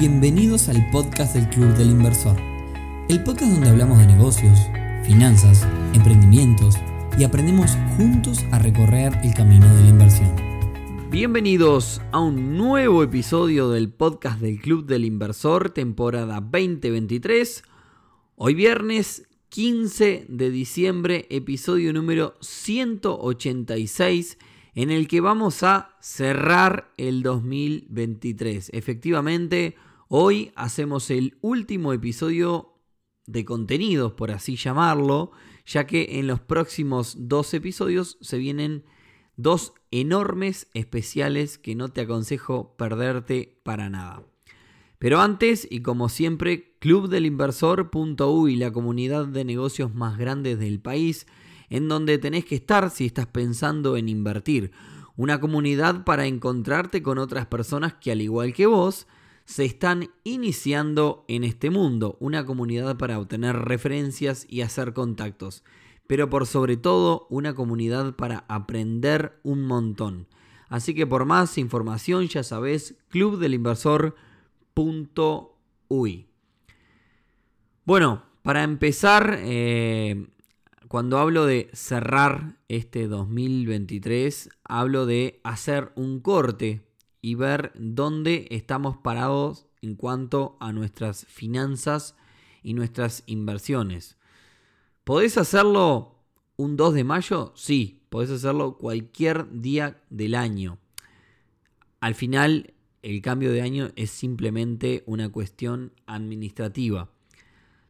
Bienvenidos al podcast del Club del Inversor, el podcast donde hablamos de negocios, finanzas, emprendimientos y aprendemos juntos a recorrer el camino de la inversión. Bienvenidos a un nuevo episodio del podcast del Club del Inversor, temporada 2023. Hoy viernes 15 de diciembre, episodio número 186 en el que vamos a cerrar el 2023. Efectivamente, hoy hacemos el último episodio de contenidos, por así llamarlo, ya que en los próximos dos episodios se vienen dos enormes especiales que no te aconsejo perderte para nada. Pero antes, y como siempre, clubdelinversor.uy, la comunidad de negocios más grande del país, en donde tenés que estar si estás pensando en invertir. Una comunidad para encontrarte con otras personas que al igual que vos, se están iniciando en este mundo. Una comunidad para obtener referencias y hacer contactos. Pero por sobre todo, una comunidad para aprender un montón. Así que por más información, ya sabes, clubdelinversor.uy. Bueno, para empezar, eh, cuando hablo de cerrar este 2023, hablo de hacer un corte y ver dónde estamos parados en cuanto a nuestras finanzas y nuestras inversiones. ¿Podés hacerlo un 2 de mayo? Sí, podés hacerlo cualquier día del año. Al final, el cambio de año es simplemente una cuestión administrativa.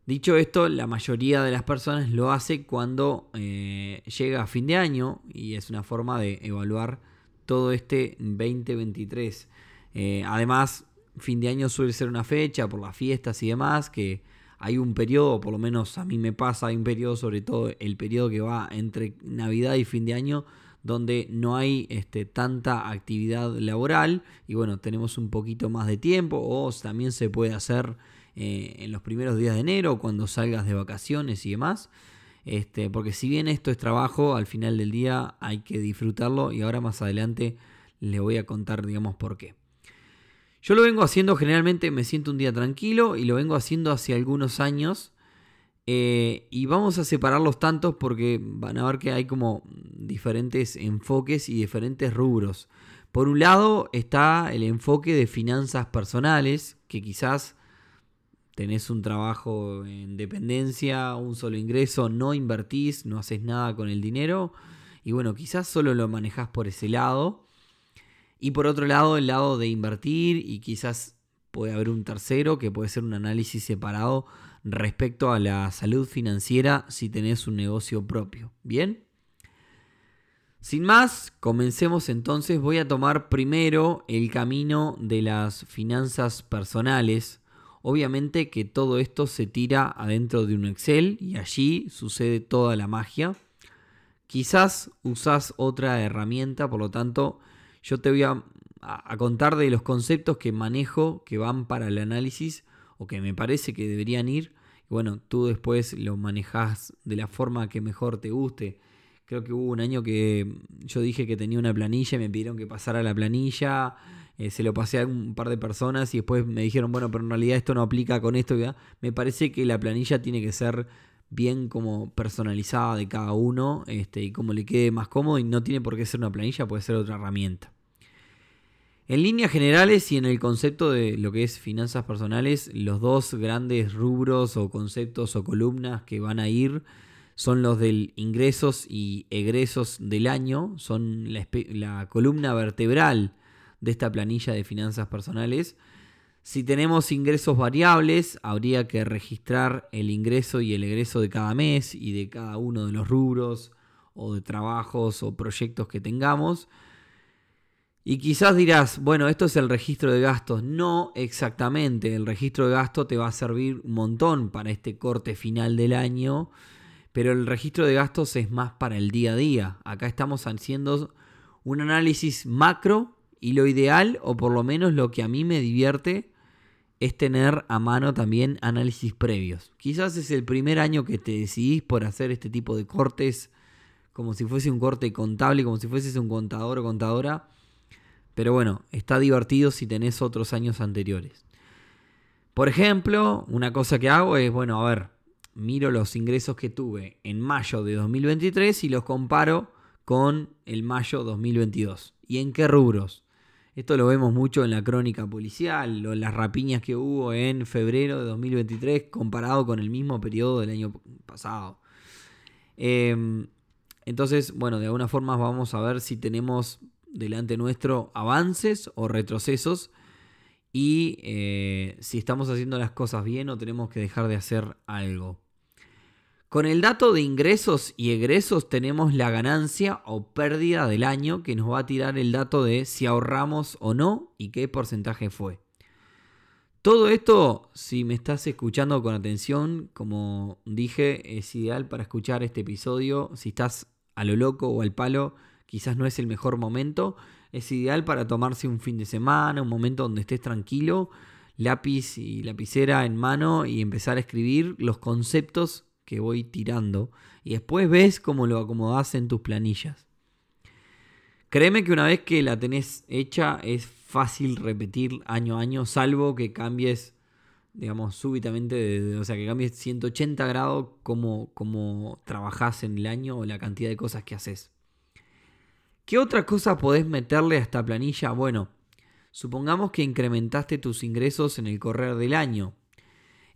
Dicho esto, la mayoría de las personas lo hace cuando eh, llega a fin de año y es una forma de evaluar todo este 2023. Eh, además, fin de año suele ser una fecha por las fiestas y demás, que hay un periodo, por lo menos a mí me pasa, hay un periodo, sobre todo el periodo que va entre Navidad y fin de año, donde no hay este, tanta actividad laboral y bueno, tenemos un poquito más de tiempo o también se puede hacer eh, en los primeros días de enero, cuando salgas de vacaciones y demás. Este, porque si bien esto es trabajo, al final del día hay que disfrutarlo y ahora más adelante le voy a contar, digamos, por qué. Yo lo vengo haciendo generalmente, me siento un día tranquilo y lo vengo haciendo hace algunos años. Eh, y vamos a separar los tantos porque van a ver que hay como diferentes enfoques y diferentes rubros. Por un lado está el enfoque de finanzas personales, que quizás tenés un trabajo en dependencia, un solo ingreso, no invertís, no haces nada con el dinero y bueno, quizás solo lo manejás por ese lado. Y por otro lado, el lado de invertir y quizás puede haber un tercero que puede ser un análisis separado respecto a la salud financiera si tenés un negocio propio. ¿Bien? Sin más, comencemos entonces. Voy a tomar primero el camino de las finanzas personales Obviamente que todo esto se tira adentro de un Excel y allí sucede toda la magia. Quizás usás otra herramienta, por lo tanto, yo te voy a, contar de los conceptos que manejo que van para el análisis o que me parece que deberían ir. bueno, tú después lo manejas de la forma que mejor te guste. Creo que hubo un año que yo dije que tenía una planilla y me pidieron que pasara la planilla eh, se lo pasé a un par de personas y después me dijeron, bueno, pero en realidad esto no aplica con esto. Me parece que la planilla tiene que ser bien como personalizada de cada uno este, y como le quede más cómodo y no tiene por qué ser una planilla, puede ser otra herramienta. En líneas generales y en el concepto de lo que es finanzas personales, los dos grandes rubros o conceptos o columnas que van a ir son los del ingresos y egresos del año, son la, la columna vertebral de esta planilla de finanzas personales. Si tenemos ingresos variables, habría que registrar el ingreso y el egreso de cada mes y de cada uno de los rubros o de trabajos o proyectos que tengamos. Y quizás dirás, bueno, esto es el registro de gastos. No exactamente, el registro de gastos te va a servir un montón para este corte final del año, pero el registro de gastos es más para el día a día. Acá estamos haciendo un análisis macro y lo ideal, o por lo menos lo que a mí me divierte, es tener a mano también análisis previos. Quizás es el primer año que te decidís por hacer este tipo de cortes, como si fuese un corte contable, como si fueses un contador o contadora. Pero bueno, está divertido si tenés otros años anteriores. Por ejemplo, una cosa que hago es, bueno, a ver, miro los ingresos que tuve en mayo de 2023 y los comparo con el mayo 2022. ¿Y en qué rubros? Esto lo vemos mucho en la crónica policial, las rapiñas que hubo en febrero de 2023 comparado con el mismo periodo del año pasado. Em, entonces, bueno, de alguna forma vamos a ver si tenemos delante nuestro avances o retrocesos y eh, si estamos haciendo las cosas bien o tenemos que dejar de hacer algo. Con el dato de ingresos y egresos tenemos la ganancia o pérdida del año que nos va a tirar el dato de si ahorramos o no y qué porcentaje fue. Todo esto, si me estás escuchando con atención, como dije, es ideal para escuchar este episodio. Si estás a lo loco o al palo, quizás no es el mejor momento. Es ideal para tomarse un fin de semana, un momento donde estés tranquilo, lápiz y lapicera en mano y empezar a escribir los conceptos que voy tirando y después ves cómo lo acomodás en tus planillas. Créeme que una vez que la tenés hecha es fácil repetir año a año, salvo que cambies, digamos, súbitamente, o sea, que cambies 180 grados como, como trabajás en el año o la cantidad de cosas que haces. ¿Qué otra cosa podés meterle a esta planilla? Bueno, supongamos que incrementaste tus ingresos en el correr del año.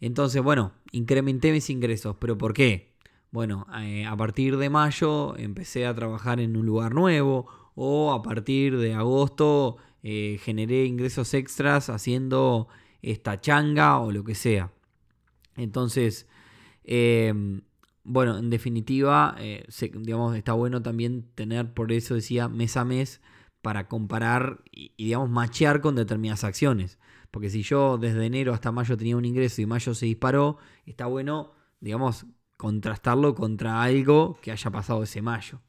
Entonces, bueno, incrementé mis ingresos, pero ¿por qué? Bueno, eh, a partir de mayo empecé a trabajar en un lugar nuevo o a partir de agosto eh, generé ingresos extras haciendo esta changa o lo que sea. Entonces, em, bueno, en definitiva, eh, digamos, está bueno también tener, por eso decía, mes a mes para comparar y, y digamos, machear con determinadas acciones. Porque si yo desde enero hasta mayo tenía un ingreso y mayo se disparó, está bueno, digamos, contrastarlo contra algo que haya pasado ese mayo.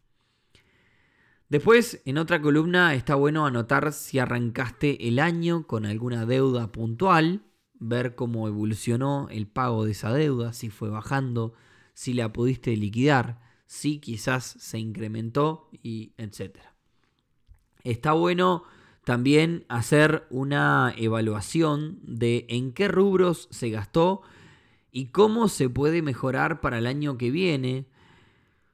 Después, en otra columna, está bueno anotar si arrancaste el año con alguna deuda puntual, ver cómo evolucionó el pago de esa deuda, si fue bajando, si la pudiste liquidar, si quizás se incrementó y etc. Está bueno también hacer una evaluación de en qué rubros se gastó y cómo se puede mejorar para el año que viene.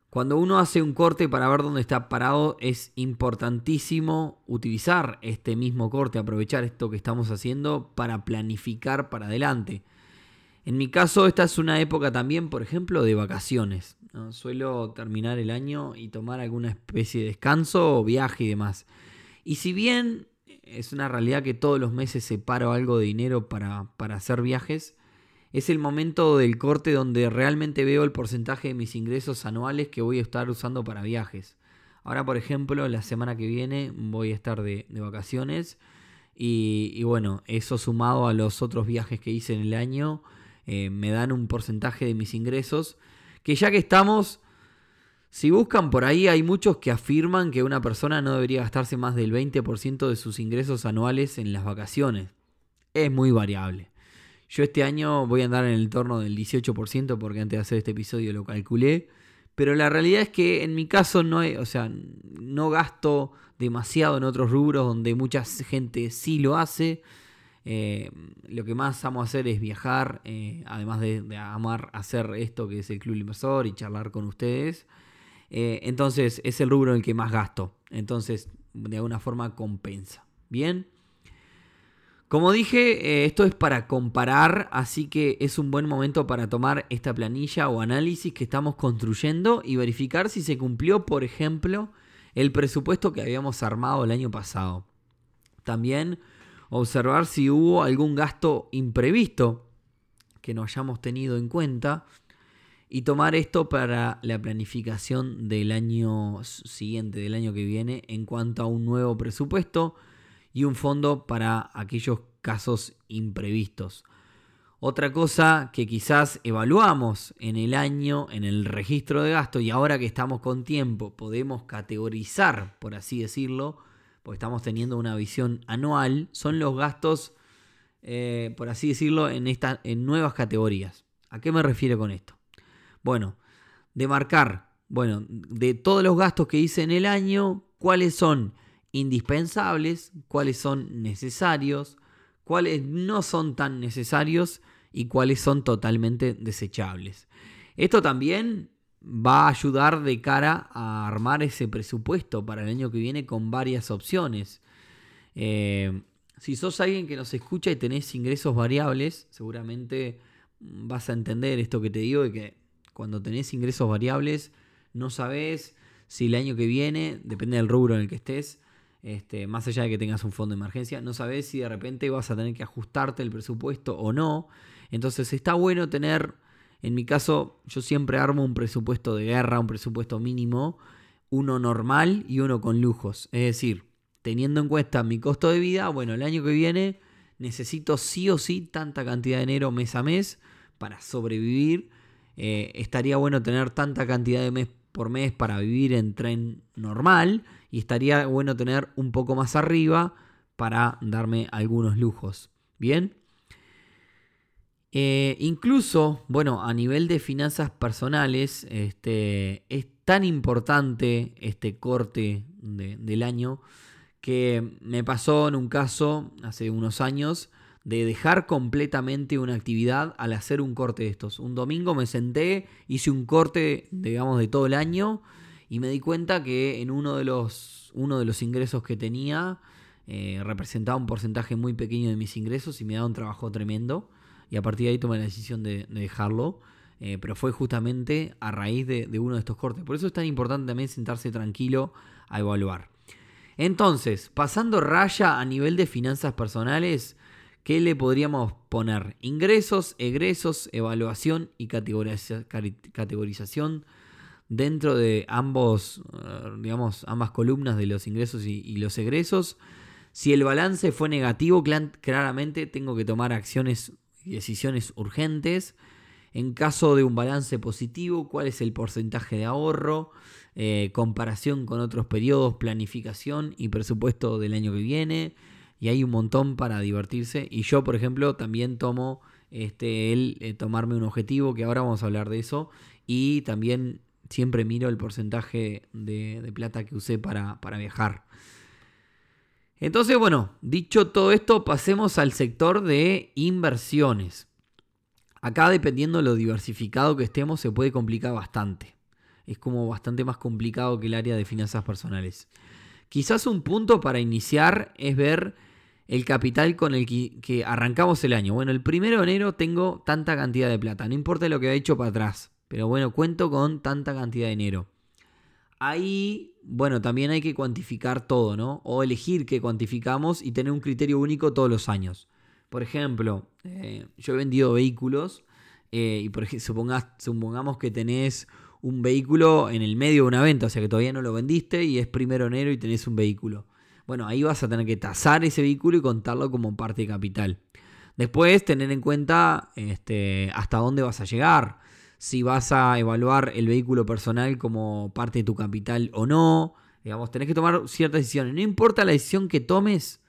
Cuando uno hace un corte para ver dónde está parado, es importantísimo utilizar este mismo corte, aprovechar esto que estamos haciendo para planificar para adelante. En mi caso, esta es una época también, por ejemplo, de vacaciones. Suelo terminar el año y tomar alguna especie de descanso o viaje y demás. Y si bien es una realidad que todos los meses separo algo de dinero para, hacer viajes, es el momento del corte donde realmente veo el porcentaje de mis ingresos anuales que voy a estar usando para viajes. Ahora, por ejemplo, la semana que viene voy a estar de, vacaciones y, bueno, eso sumado a los otros viajes que hice en el año, eh, me dan un porcentaje de mis ingresos que ya que estamos si buscan por ahí, hay muchos que afirman que una persona no debería gastarse más del 20% de sus ingresos anuales en las vacaciones. Es muy variable. Yo este año voy a andar en el torno del 18% porque antes de hacer este episodio lo calculé. Pero la realidad es que en mi caso no, o sea, no gasto demasiado en otros rubros donde mucha gente sí lo hace. Eh, lo que más amo hacer es viajar, eh, además de, de, amar hacer esto que es el Club Inversor y charlar con ustedes. Eh, entonces es el rubro en el que más gasto. Entonces de alguna forma compensa. Bien. Como dije, eh, esto es para comparar, así que es un buen momento para tomar esta planilla o análisis que estamos construyendo y verificar si se cumplió, por ejemplo, el presupuesto que habíamos armado el año pasado. También observar si hubo algún gasto imprevisto que no hayamos tenido en cuenta y tomar esto para la planificación del año siguiente, del año que viene, en cuanto a un nuevo presupuesto y un fondo para aquellos casos imprevistos. Otra cosa que quizás evaluamos en el año, en el registro de gasto, y ahora que estamos con tiempo, podemos categorizar, por así decirlo, porque estamos teniendo una visión anual, son los gastos, eh, por así decirlo, en, en nuevas categorías. ¿A qué me refiero con esto? Bueno, de marcar, bueno, de todos los gastos que hice en el año, cuáles son indispensables, cuáles son necesarios, cuáles no son tan necesarios y cuáles son totalmente desechables. Esto también va a ayudar de cara a armar ese presupuesto para el año que viene con varias opciones. Eh, si sos alguien que nos escucha y tenés ingresos variables, seguramente vas a entender esto que te digo de que cuando tenés ingresos variables no sabes si el año que viene, depende del rubro en el que estés, este, más allá de que tengas un fondo de emergencia, no sabes si de repente vas a tener que ajustarte el presupuesto o no. Entonces está bueno tener en mi caso, yo siempre armo un presupuesto de guerra, un presupuesto mínimo, uno normal y uno con lujos. Es decir, teniendo en cuenta mi costo de vida, bueno, el año que viene necesito sí o sí tanta cantidad de dinero mes a mes para sobrevivir. Eh, estaría bueno tener tanta cantidad de mes por mes para vivir en tren normal y estaría bueno tener un poco más arriba para darme algunos lujos. Bien. Eh, incluso, bueno, a nivel de finanzas personales, este, es tan importante este corte del año que me pasó en un caso hace unos años de dejar completamente una actividad al hacer un corte de estos. Un domingo me senté, hice un corte, digamos, de todo el año y me di cuenta que en uno de los, uno de los ingresos que tenía eh, representaba un porcentaje muy pequeño de mis ingresos y me daba un trabajo tremendo y a partir de ahí tomé la decisión de, dejarlo. Eh, pero fue justamente a raíz de, uno de estos cortes. Por eso es tan importante también sentarse tranquilo a evaluar. Entonces, pasando raya a nivel de finanzas personales, ¿qué le podríamos poner? Ingresos, egresos, evaluación y categorización dentro de ambos, eh, digamos, ambas columnas de los ingresos y, y los egresos. Si el balance fue negativo, claramente tengo que tomar acciones decisiones urgentes. En caso de un balance positivo, cuál es el porcentaje de ahorro, eh, comparación con otros periodos, planificación y presupuesto del año que viene. Y hay un montón para divertirse. Y yo, por ejemplo, también tomo este, el eh, tomarme un objetivo, que ahora vamos a hablar de eso. Y también siempre miro el porcentaje de, plata que usé para, para viajar. Entonces, bueno, dicho todo esto, pasemos al sector de inversiones. Acá, dependiendo de lo diversificado que estemos, se puede complicar bastante. Es como bastante más complicado que el área de finanzas personales. Quizás un punto para iniciar es ver el capital con el que, arrancamos el año. Bueno, el primero de enero tengo tanta cantidad de plata, no importa lo que haya hecho para atrás, pero bueno, cuento con tanta cantidad de dinero. Ahí, bueno, también hay que cuantificar todo, ¿no? O elegir qué cuantificamos y tener un criterio único todos los años. Por ejemplo, eh, yo he vendido vehículos eh, y por ejemplo, supongamos que tenés un vehículo en el medio de una venta, o sea que todavía no lo vendiste y es primero de enero y tenés un vehículo. Bueno, ahí vas a tener que tasar ese vehículo y contarlo como parte de capital. Después, tener en cuenta este, hasta dónde vas a llegar si vas a evaluar el vehículo personal como parte de tu capital o no. Digamos, tenés que tomar ciertas decisiones. No importa la decisión que tomes,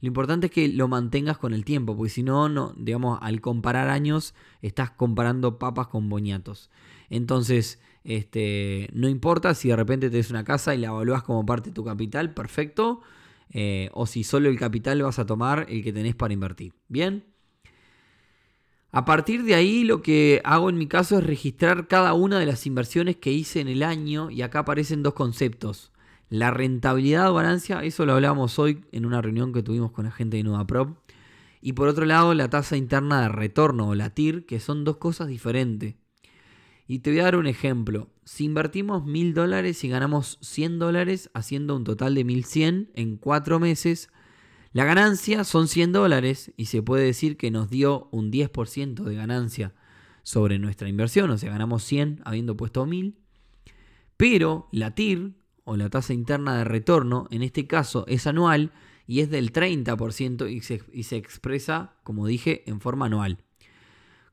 lo importante es que lo mantengas con el tiempo, porque si no, no, digamos, al comparar años, estás comparando papas con boñatos. Entonces, este, no importa si de repente tenés una casa y la evalúas como parte de tu capital, perfecto. Eh, o si solo el capital vas a tomar el que tenés para invertir. Bien. A partir de ahí lo que hago en mi caso es registrar cada una de las inversiones que hice en el año y acá aparecen dos conceptos. La rentabilidad o ganancia, eso lo hablamos hoy en una reunión que tuvimos con la gente de NudaProp. Y por otro lado la tasa interna de retorno o la TIR, que son dos cosas diferentes. Y te voy a dar un ejemplo. Si invertimos mil dólares y ganamos 100 dólares haciendo un total de 1100 en cuatro meses, la ganancia son 100 dólares y se puede decir que nos dio un 10% de ganancia sobre nuestra inversión, o sea, ganamos 100 habiendo puesto 1000. Pero la TIR, o la tasa interna de retorno, en este caso es anual y es del 30% y y se expresa, como dije, en forma anual.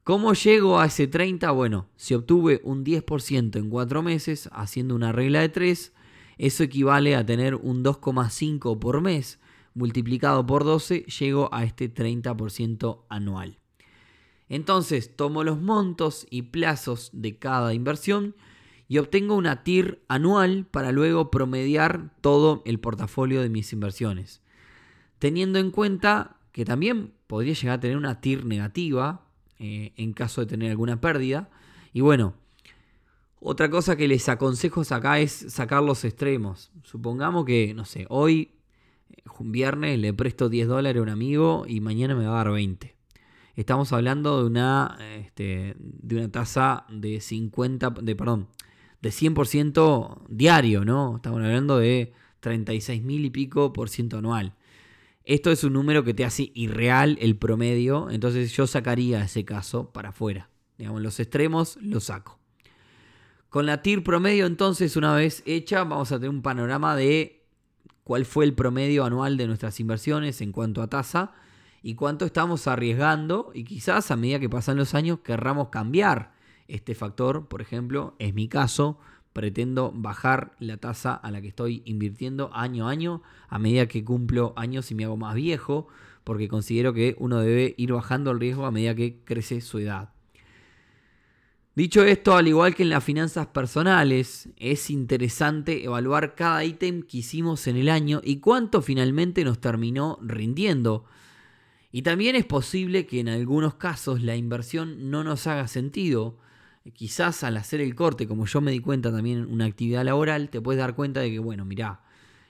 ¿Cómo llego a ese 30? Bueno, si obtuve un 10% en 4 meses, haciendo una regla de 3, eso equivale a tener un 2,5 por mes multiplicado por 12, llego a este 30% anual. Entonces tomo los montos y plazos de cada inversión y obtengo una TIR anual para luego promediar todo el portafolio de mis inversiones. Teniendo en cuenta que también podría llegar a tener una TIR negativa eh, en caso de tener alguna pérdida. Y bueno, otra cosa que les aconsejo acá es sacar los extremos. Supongamos que, no sé, hoy, un viernes, le presto 10 dólares a un amigo y mañana me va a dar 20. Estamos hablando de una, este, de una tasa de 50, de, perdón, de 100% diario, ¿no? Estamos hablando de 36 mil y pico por ciento anual. Esto es un número que te hace irreal el promedio, entonces yo sacaría ese caso para afuera. Digamos, los extremos los saco. Con la TIR promedio, entonces, una vez hecha, vamos a tener un panorama de cuál fue el promedio anual de nuestras inversiones en cuanto a tasa y cuánto estamos arriesgando y quizás a medida que pasan los años querramos cambiar este factor. Por ejemplo, es mi caso, pretendo bajar la tasa a la que estoy invirtiendo año a año a medida que cumplo años y me hago más viejo, porque considero que uno debe ir bajando el riesgo a medida que crece su edad. Dicho esto, al igual que en las finanzas personales, es interesante evaluar cada ítem que hicimos en el año y cuánto finalmente nos terminó rindiendo. Y también es posible que en algunos casos la inversión no nos haga sentido, quizás al hacer el corte, como yo me di cuenta también en una actividad laboral, te puedes dar cuenta de que, bueno, mirá,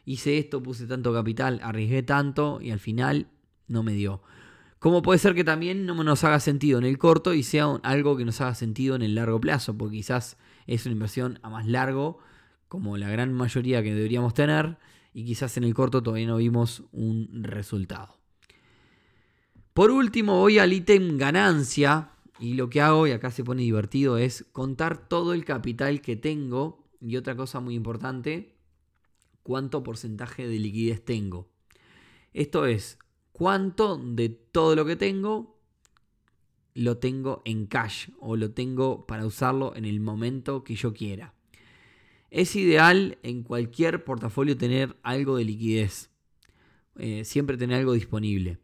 hice esto, puse tanto capital, arriesgué tanto y al final no me dio. ¿Cómo puede ser que también no nos haga sentido en el corto y sea algo que nos haga sentido en el largo plazo, porque quizás es una inversión a más largo, como la gran mayoría que deberíamos tener, y quizás en el corto todavía no vimos un resultado. Por último, voy al ítem ganancia, y lo que hago, y acá se pone divertido, es contar todo el capital que tengo. Y otra cosa muy importante, cuánto porcentaje de liquidez tengo. Esto es, cuánto de todo lo que tengo lo tengo en cash o lo tengo para usarlo en el momento que yo quiera. Es ideal en cualquier portafolio tener algo de liquidez. Eh, siempre tener algo disponible.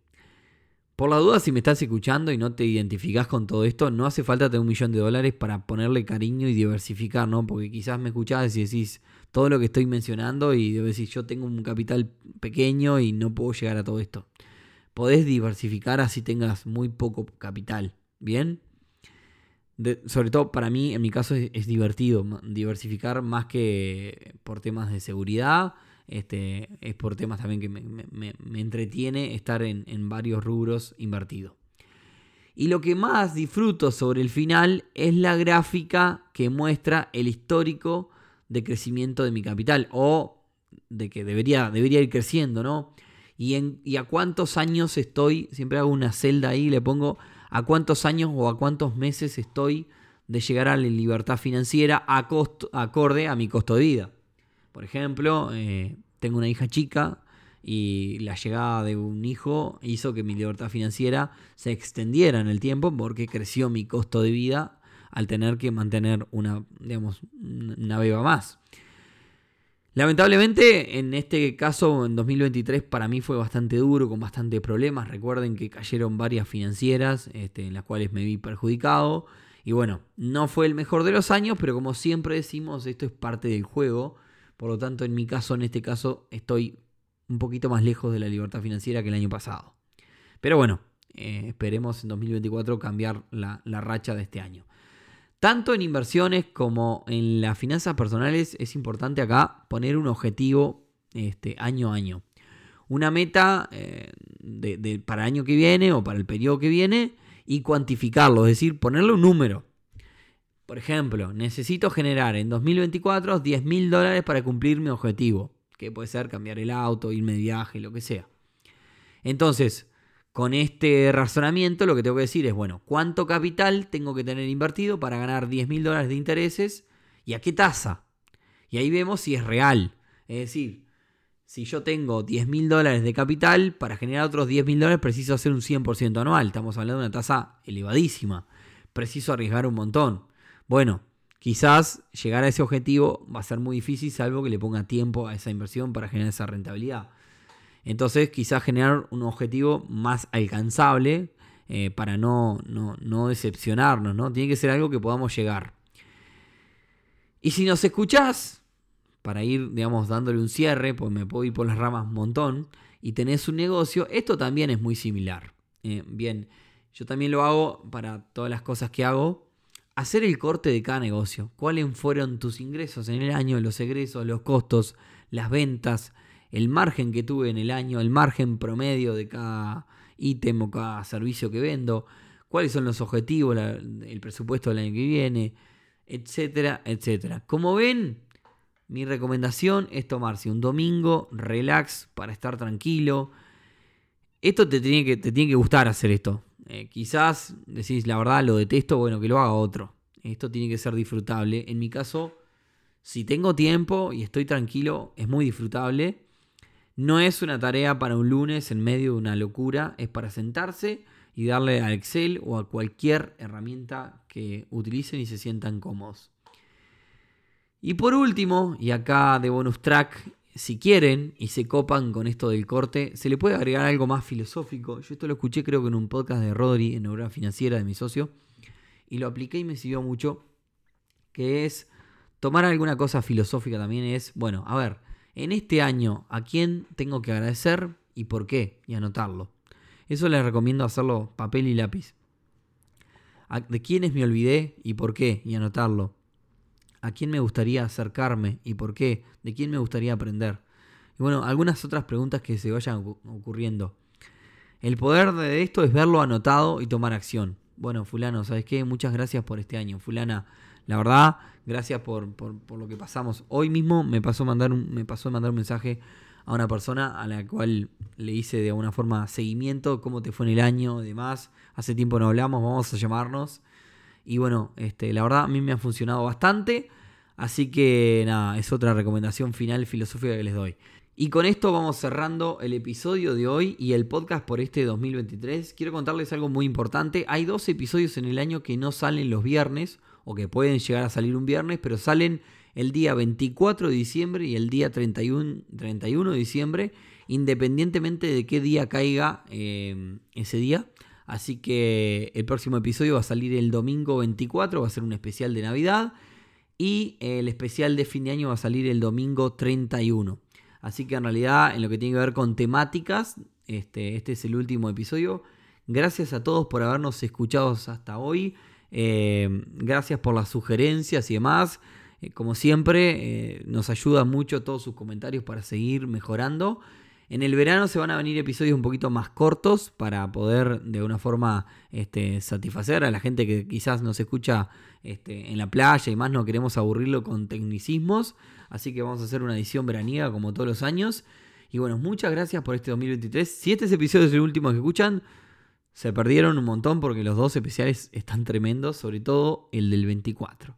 Por la duda, si me estás escuchando y no te identificás con todo esto, no hace falta tener un millón de dólares para ponerle cariño y diversificar, ¿no? Porque quizás me escuchás y decís todo lo que estoy mencionando y decís yo tengo un capital pequeño y no puedo llegar a todo esto. Podés diversificar así tengas muy poco capital, ¿bien? sobre todo para mí, en mi caso, es divertido diversificar más que por temas de seguridad este, es por temas también que me, entretiene estar en, varios rubros invertidos. Y lo que más disfruto sobre el final es la gráfica que muestra el histórico de crecimiento de mi capital o de que debería, debería ir creciendo, ¿no? Y, en, y a cuántos años estoy, siempre hago una celda ahí, le pongo a cuántos años o a cuántos meses estoy de llegar a la libertad financiera a costo, acorde a mi costo de vida. Por ejemplo, eh, tengo una hija chica y la llegada de un hijo hizo que mi libertad financiera se extendiera en el tiempo porque creció mi costo de vida al tener que mantener una, digamos, una beba más. Lamentablemente, en este caso, en 2023, para mí fue bastante duro, con bastantes problemas. Recuerden que cayeron varias financieras este, en las cuales me vi perjudicado. Y bueno, no fue el mejor de los años, pero como siempre decimos, esto es parte del juego. Por lo tanto, en mi caso, en este caso, estoy un poquito más lejos de la libertad financiera que el año pasado. Pero bueno, eh, esperemos en 2024 cambiar la, racha de este año. Tanto en inversiones como en las finanzas personales es importante acá poner un objetivo este, año a año. Una meta eh, para el año que viene o para el periodo que viene y cuantificarlo, es decir, ponerle un número. Por ejemplo, necesito generar en 2024 10 mil dólares para cumplir mi objetivo, que puede ser cambiar el auto, irme de viaje, lo que sea. Entonces, con este razonamiento lo que tengo que decir es, bueno, ¿cuánto capital tengo que tener invertido para ganar 10 mil dólares de intereses y a qué tasa? Y ahí vemos si es real. Es decir, si yo tengo 10 mil dólares de capital, para generar otros 10 mil dólares preciso hacer un 100% anual. Estamos hablando de una tasa elevadísima. Preciso arriesgar un montón. Bueno, quizás llegar a ese objetivo va a ser muy difícil salvo que le ponga tiempo a esa inversión para generar esa rentabilidad. Entonces quizás generar un objetivo más alcanzable eh, para no, no, decepcionarnos, ¿no? Tiene que ser algo que podamos llegar. Y si nos escuchás, para ir, digamos, dándole un cierre, pues me puedo ir por las ramas un montón, y tenés un negocio, esto también es muy similar. Eh, bien, yo también lo hago para todas las cosas que hago. Hacer el corte de cada negocio. ¿Cuáles fueron tus ingresos en el año, los egresos, los costos, las ventas, el margen que tuve en el año, el margen promedio de cada ítem o cada servicio que vendo? ¿Cuáles son los objetivos, el presupuesto del año que viene? Etcétera, etcétera. Como ven, mi recomendación es tomarse un domingo relax para estar tranquilo. Esto te tiene que, te tiene que gustar hacer esto. Eh, quizás decís, la verdad, lo detesto, bueno, que lo haga otro. Esto tiene que ser disfrutable. En mi caso, si tengo tiempo y estoy tranquilo, es muy disfrutable. No es una tarea para un lunes en medio de una locura, es para sentarse y darle a Excel o a cualquier herramienta que utilicen y se sientan cómodos. Y por último, y acá de bonus track, si quieren y se copan con esto del corte, se le puede agregar algo más filosófico. Yo esto lo escuché creo que en un podcast de Rodri, en Neurona Financiera, de mi socio, y lo apliqué y me sirvió mucho, que es tomar alguna cosa filosófica también es, bueno, a ver, en este año, ¿a quién tengo que agradecer y por qué? Y anotarlo. Eso les recomiendo hacerlo papel y lápiz. ¿De quiénes me olvidé y por qué? Y anotarlo a quién me gustaría acercarme y por qué, de quién me gustaría aprender. Y bueno, algunas otras preguntas que se vayan ocurriendo. El poder de esto es verlo anotado y tomar acción. Bueno, fulano, ¿sabes qué? Muchas gracias por este año. Fulana, la verdad, gracias por, lo que pasamos. Hoy mismo me pasó, mandar un, me pasó mandar un mensaje a una persona a la cual le hice de alguna forma seguimiento, cómo te fue en el año demás. Hace tiempo no hablamos, vamos a llamarnos. Y bueno, este, la verdad a mí me ha funcionado bastante. Así que nada, es otra recomendación final filosófica que les doy. Y con esto vamos cerrando el episodio de hoy y el podcast por este 2023. Quiero contarles algo muy importante. Hay dos episodios en el año que no salen los viernes o que pueden llegar a salir un viernes, pero salen el día 24 de diciembre y el día 31, 31 de diciembre, independientemente de qué día caiga eh, ese día. Así que el próximo episodio va a salir el domingo 24, va a ser un especial de Navidad. Y el especial de fin de año va a salir el domingo 31. Así que en realidad, en lo que tiene que ver con temáticas, este, este es el último episodio. Gracias a todos por habernos escuchado hasta hoy. Eh, gracias por las sugerencias y demás. Eh, como siempre, eh, nos ayuda mucho todos sus comentarios para seguir mejorando. En el verano se van a venir episodios un poquito más cortos para poder de alguna forma este, satisfacer a la gente que quizás nos escucha este, en la playa y más, no queremos aburrirlo con tecnicismos. Así que vamos a hacer una edición veraniega como todos los años. Y bueno, muchas gracias por este 2023. Si este episodio es el último que escuchan, se perdieron un montón porque los dos especiales están tremendos, sobre todo el del 24.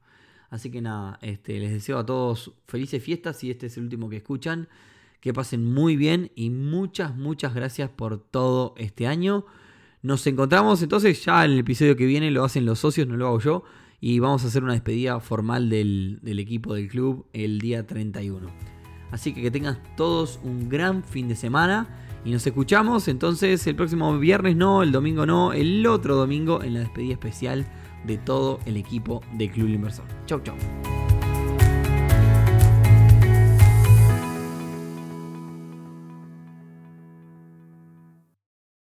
Así que nada, este, les deseo a todos felices fiestas si este es el último que escuchan. Que pasen muy bien y muchas, muchas gracias por todo este año. Nos encontramos entonces ya en el episodio que viene, lo hacen los socios, no lo hago yo. Y vamos a hacer una despedida formal del, equipo del club el día 31. Así que que tengan todos un gran fin de semana. Y nos escuchamos entonces el próximo viernes no, el domingo no, el otro domingo en la despedida especial de todo el equipo del Club Inversor. Chau, chau.